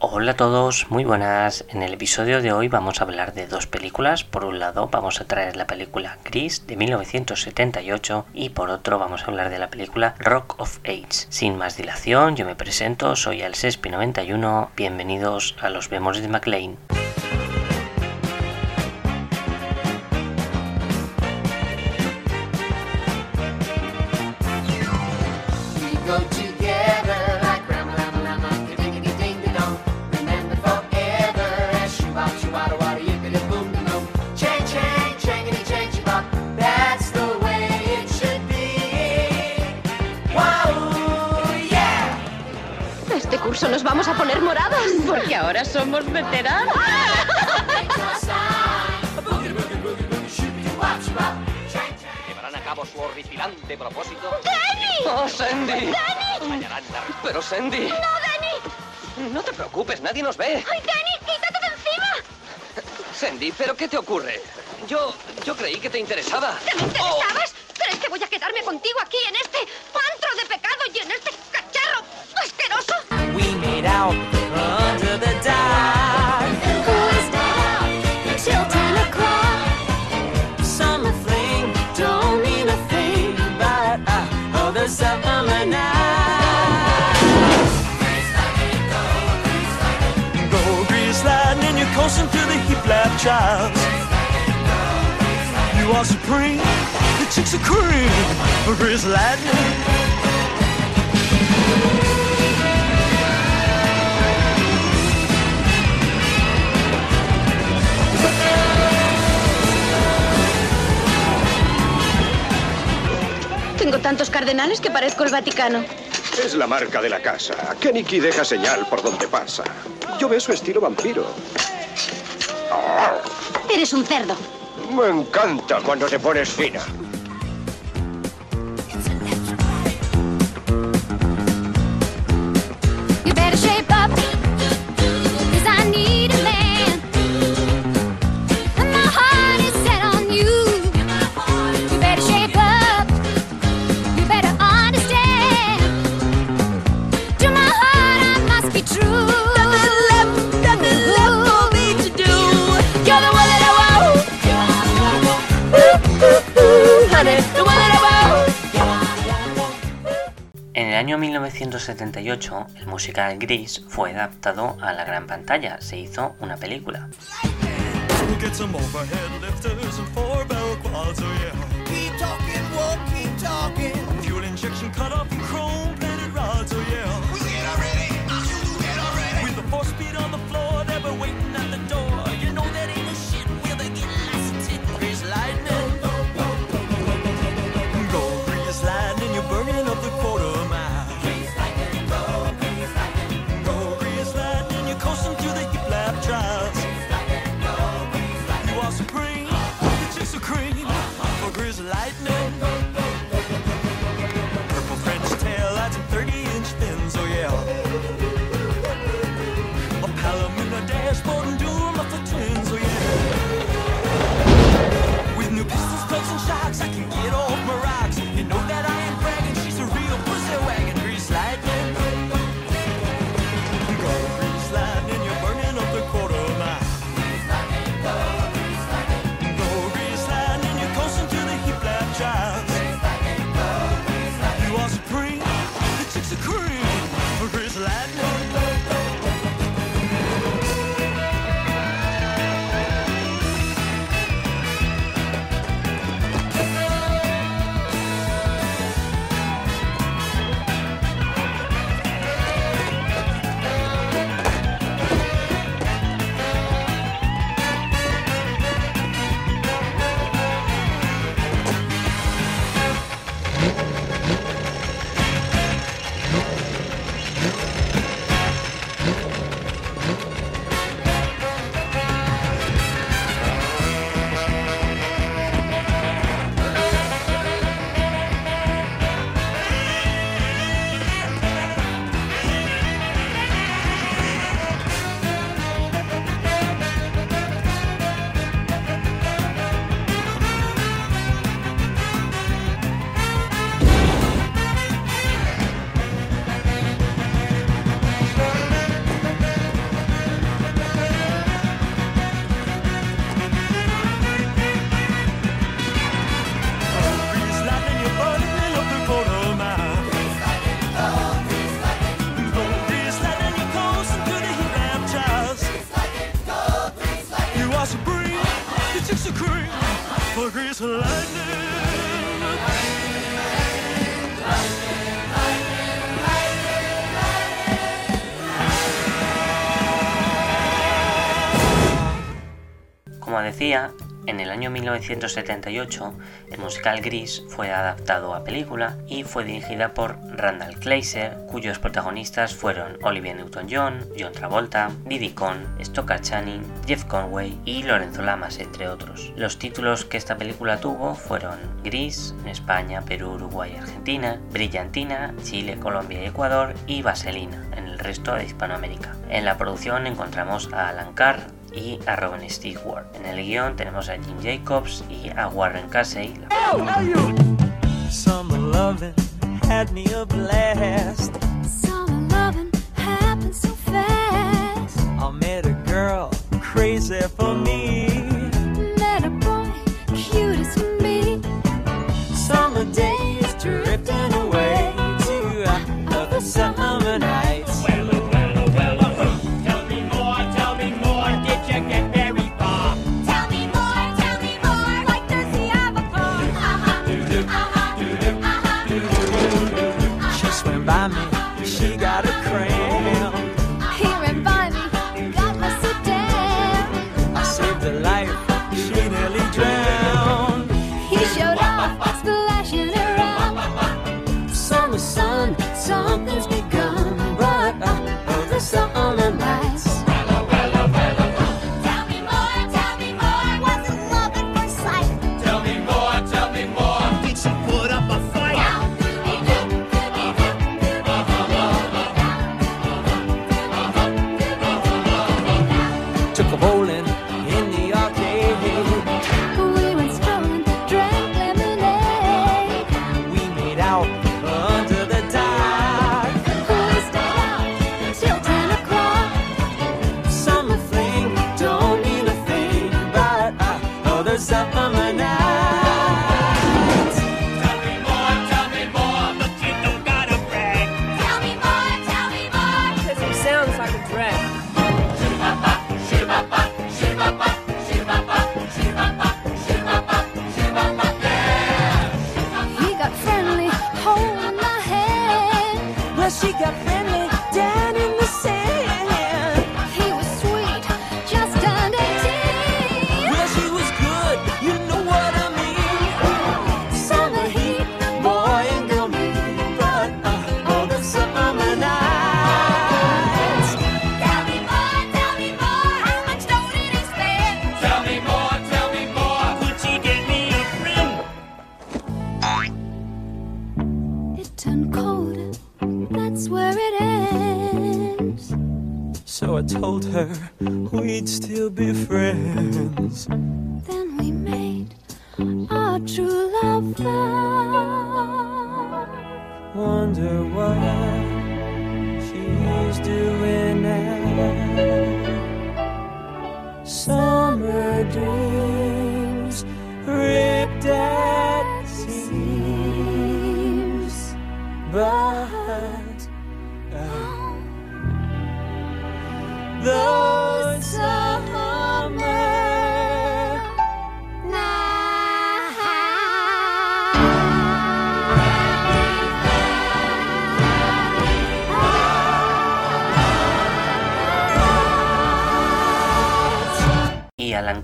Hola a todos, muy buenas. En el episodio de hoy vamos a hablar de dos películas. Por un lado vamos a traer la película Gris de 1978 y por otro vamos a hablar de la película Rock of Ages. Sin más dilación, yo me presento, soy Alcespi91. Bienvenidos a los Vemos de McLean. Nos vamos a poner moradas. Porque ahora somos veteranos. ¿Llevarán a cabo su horripilante propósito? ¡Danny! ¡Oh, Sandy! ¡Danny! Pero, Sandy... ¡No, Danny! No te preocupes, nadie nos ve. ¡Ay, Danny! ¡Quítate de encima! Sandy, ¿pero qué te ocurre? Yo... yo creí que te interesaba. ¿Te me interesabas? ¿Crees que voy a quedarme contigo aquí en este out under the dark. Was down till ten o'clock. Summer fling don't mean a thing, but uh, oh, the summer night. Go grease lightning, you're coasting through the heap lap child. You are supreme, the chicks are cream, for grease lightning. Tengo tantos cardenales que parezco el Vaticano. Es la marca de la casa. Keniki deja señal por donde pasa. Yo veo su estilo vampiro. Eres un cerdo. Me encanta cuando te pones fina. 1978, el musical Gris fue adaptado a la gran pantalla, se hizo una película. Decía, en el año 1978 el musical Gris fue adaptado a película y fue dirigida por Randall Kleiser, cuyos protagonistas fueron Olivia Newton-John, John Travolta, Diddy Cohn, Stockard Channing, Jeff Conway y Lorenzo Lamas, entre otros. Los títulos que esta película tuvo fueron Gris, en España, Perú, Uruguay y Argentina, Brillantina, Chile, Colombia y Ecuador y Vaselina, en el resto de Hispanoamérica. En la producción encontramos a Alan Carr, y a Robin Stewart. En el guion tenemos a Jim Jacobs y a Warren Casey. Summer loving had me a blast. Summer loving happened so fast. I met a girl crazy for me. Met a boy cute as can be. Summer days drifting away to uh, other summer the life.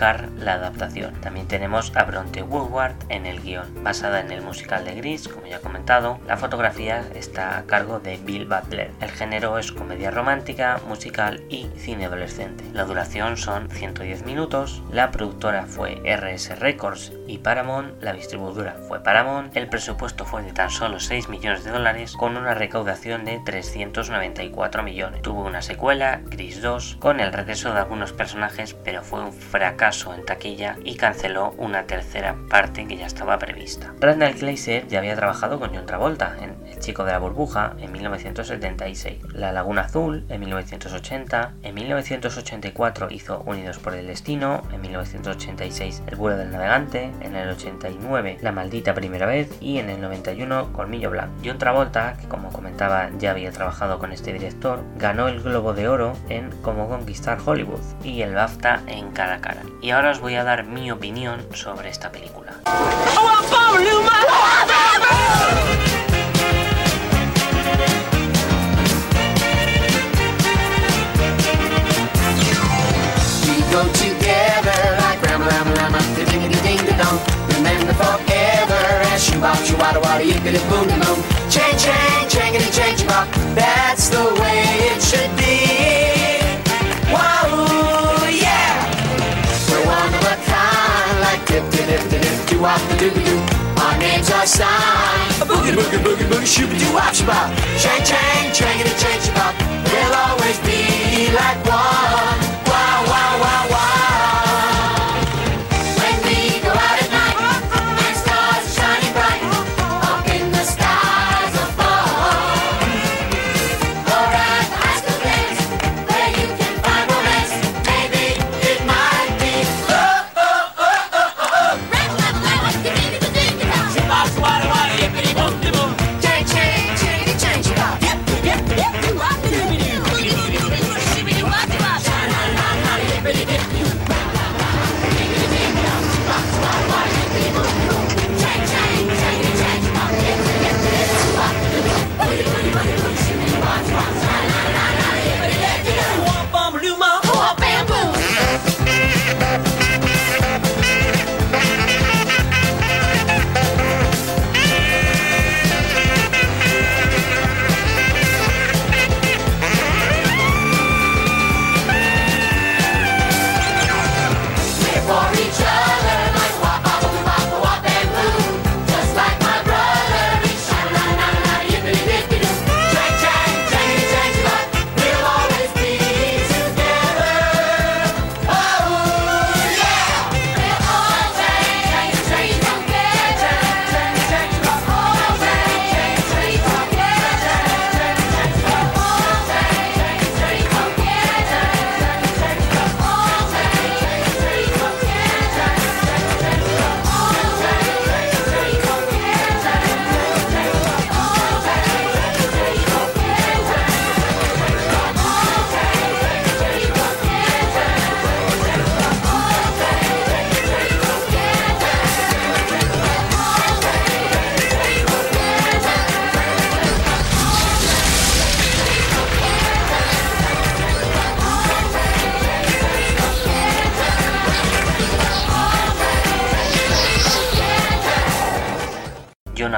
Carr la adaptación. También tenemos a Bronte Woodward en el guion. Basada en el musical de Gris, como ya he comentado, la fotografía está a cargo de Bill Butler. El género es comedia romántica, musical y cine adolescente. La duración son 110 minutos. La productora fue RS Records y Paramount. La distribuidora fue Paramount. El presupuesto fue de tan solo 6 millones de dólares con una recaudación de 394 millones. Tuvo una secuela, Gris 2, con el regreso de algunos personajes, pero fue un fracaso en taquilla y canceló una tercera parte que ya estaba prevista. Randall Kleiser ya había trabajado con John Travolta en El chico de la burbuja en 1976, La laguna azul en 1980, en 1984 hizo Unidos por el destino, en 1986 El vuelo del navegante, en el 89 La maldita primera vez y en el 91 Colmillo blanco. John Travolta, que como comenté ya había trabajado con este director, ganó el Globo de Oro en Cómo conquistar Hollywood y el BAFTA en Cara Cara. Y ahora os voy a dar mi opinión sobre esta película. Wada wada yippity boom boom. Chang chang changity change bop. That's the way it should be. Wow, yeah. We're one of a kind, like dip dip dip dip dip do wop the doo doo. Our names are signed. A boogie boogie boogie boogie shooby doo wop shabop. Chang chang changity change bop. We'll always be like one.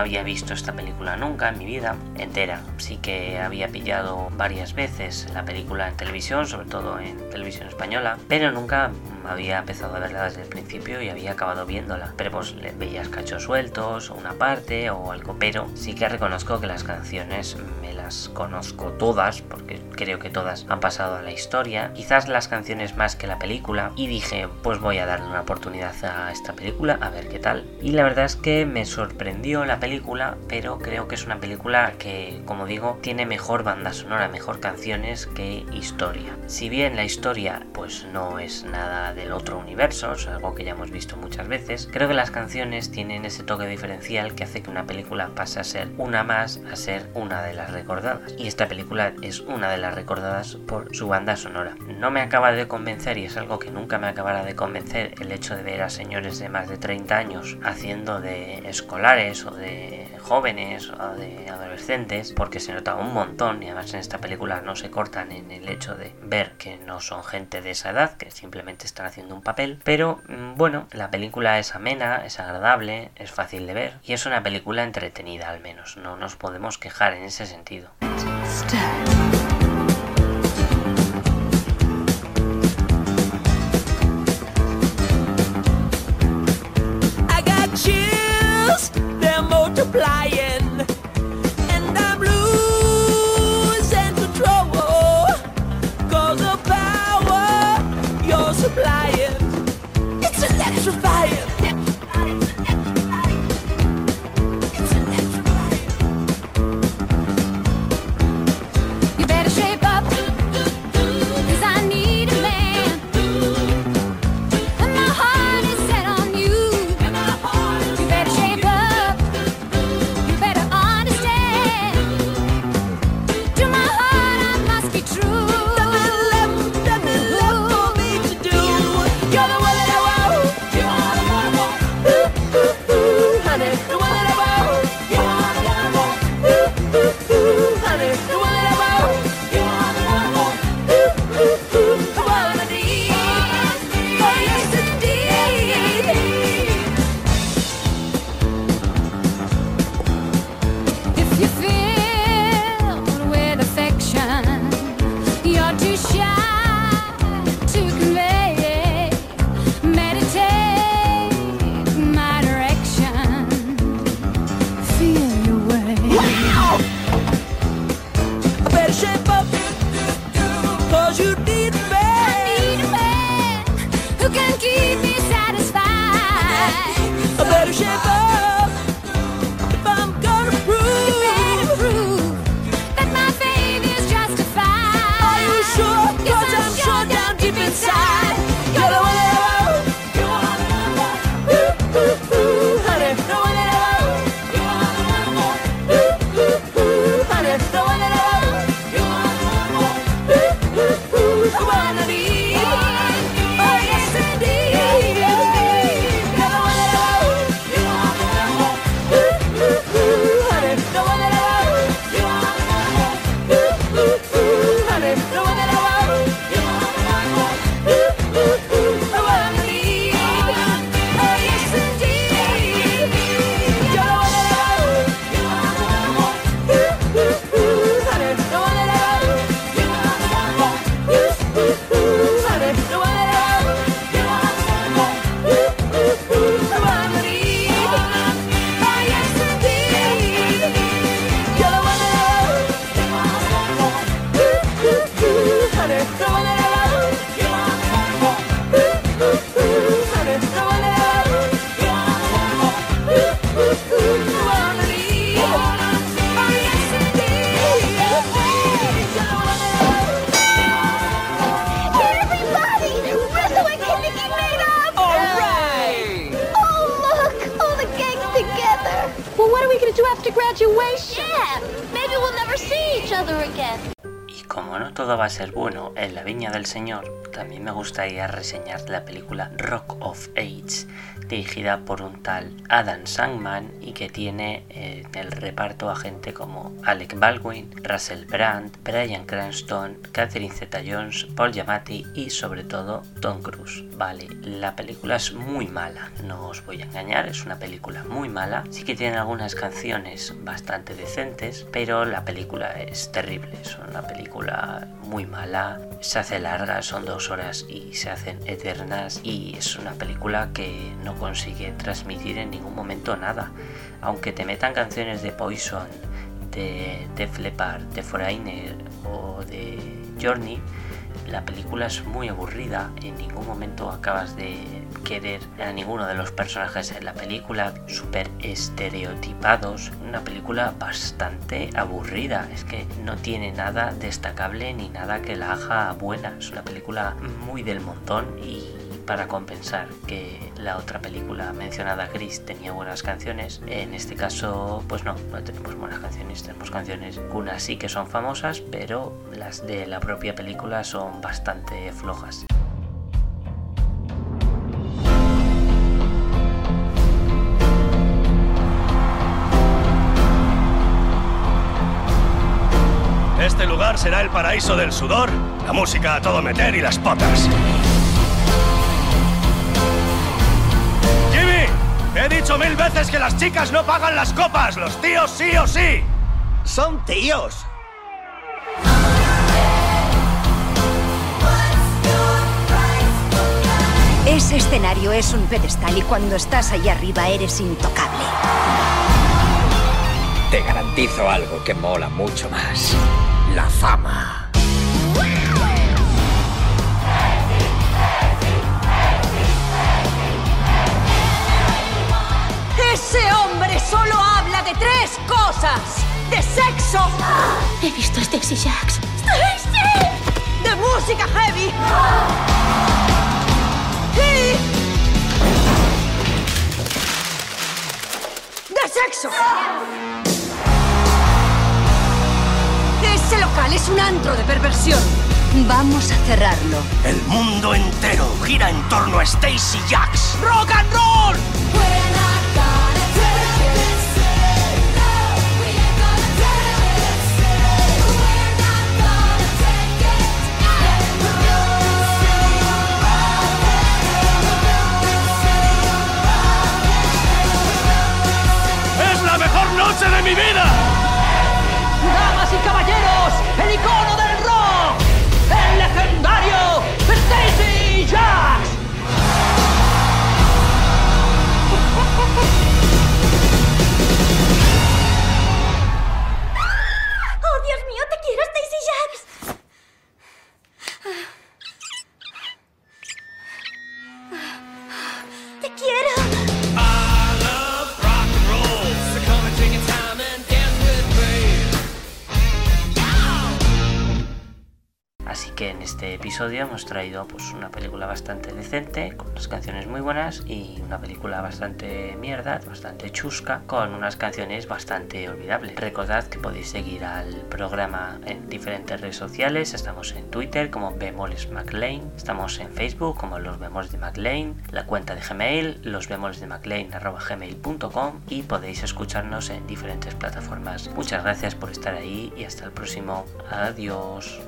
Había visto esta película nunca en mi vida entera. Sí que había pillado varias veces la película en televisión, sobre todo en televisión española, pero nunca había empezado a verla desde el principio y había acabado viéndola. Pero pues le veías cachos sueltos, o una parte o algo, pero sí que reconozco que las canciones me las conozco todas, porque creo que todas han pasado a la historia. Quizás las canciones más que la película. Y dije, pues voy a darle una oportunidad a esta película, a ver qué tal. Y la verdad es que me sorprendió la película, pero creo que es una película que, como digo, tiene mejor banda sonora, mejor canciones que historia. Si bien la historia pues no es nada del otro universo, es algo que ya hemos visto muchas veces, creo que las canciones tienen ese toque diferencial que hace que una película pase a ser una más a ser una de las recordadas. Y esta película es una de las recordadas por su banda sonora. No me acaba de convencer y es algo que nunca me acabará de convencer el hecho de ver a señores de más de 30 años haciendo de escolares o de jóvenes o de adolescentes porque se nota un montón y además en esta película no se cortan en el hecho de ver que no son gente de esa edad que simplemente están haciendo un papel pero mm, bueno la película es amena es agradable es fácil de ver y es una película entretenida al menos no nos podemos quejar en ese sentido graduation. Yeah, maybe we'll never see each other again. Como no todo va a ser bueno en la viña del Señor, también me gustaría reseñar la película Rock of Ages, dirigida por un tal Adam Sandman y que tiene eh, en el reparto a gente como Alec Baldwin, Russell Brand, Bryan Cranston, Catherine Zeta-Jones, Paul Giamatti y sobre todo Tom Cruise. Vale, la película es muy mala, no os voy a engañar, es una película muy mala. Sí que tiene algunas canciones bastante decentes, pero la película es terrible, es una película muy mala, se hace larga, son dos horas y se hacen eternas y es una película que no consigue transmitir en ningún momento nada. Aunque te metan canciones de Poison, de Def Leppard, de Foreigner o de Journey, la película es muy aburrida, en ningún momento acabas de querer a ninguno de los personajes en la película, súper estereotipados, una película bastante aburrida, es que no tiene nada destacable ni nada que la haga buena, es una película muy del montón y para compensar que la otra película mencionada Gris tenía buenas canciones en este caso pues no no tenemos buenas canciones tenemos canciones unas sí que son famosas pero las de la propia película son bastante flojas Este lugar será el paraíso del sudor, la música a todo meter y las potas. He dicho mil veces que las chicas no pagan las copas, los tíos sí o sí. Son tíos. Ese escenario es un pedestal y cuando estás ahí arriba eres intocable. Te garantizo algo que mola mucho más. La fama. Ese hombre solo habla de tres cosas. De sexo. He visto a Stacy Jacks. De música heavy. Y... De sexo. Ese local es un antro de perversión. Vamos a cerrarlo. El mundo entero gira en torno a Stacy Jacks. ¡Rock and roll! Este episodio hemos traído pues una película bastante decente, con unas canciones muy buenas, y una película bastante mierda, bastante chusca, con unas canciones bastante olvidables. Recordad que podéis seguir al programa en diferentes redes sociales, estamos en Twitter como Bemoles McLean, estamos en Facebook como Los Bemoles de McLean, la cuenta de Gmail, los bemoles de gmail.com y podéis escucharnos en diferentes plataformas. Muchas gracias por estar ahí y hasta el próximo. Adiós.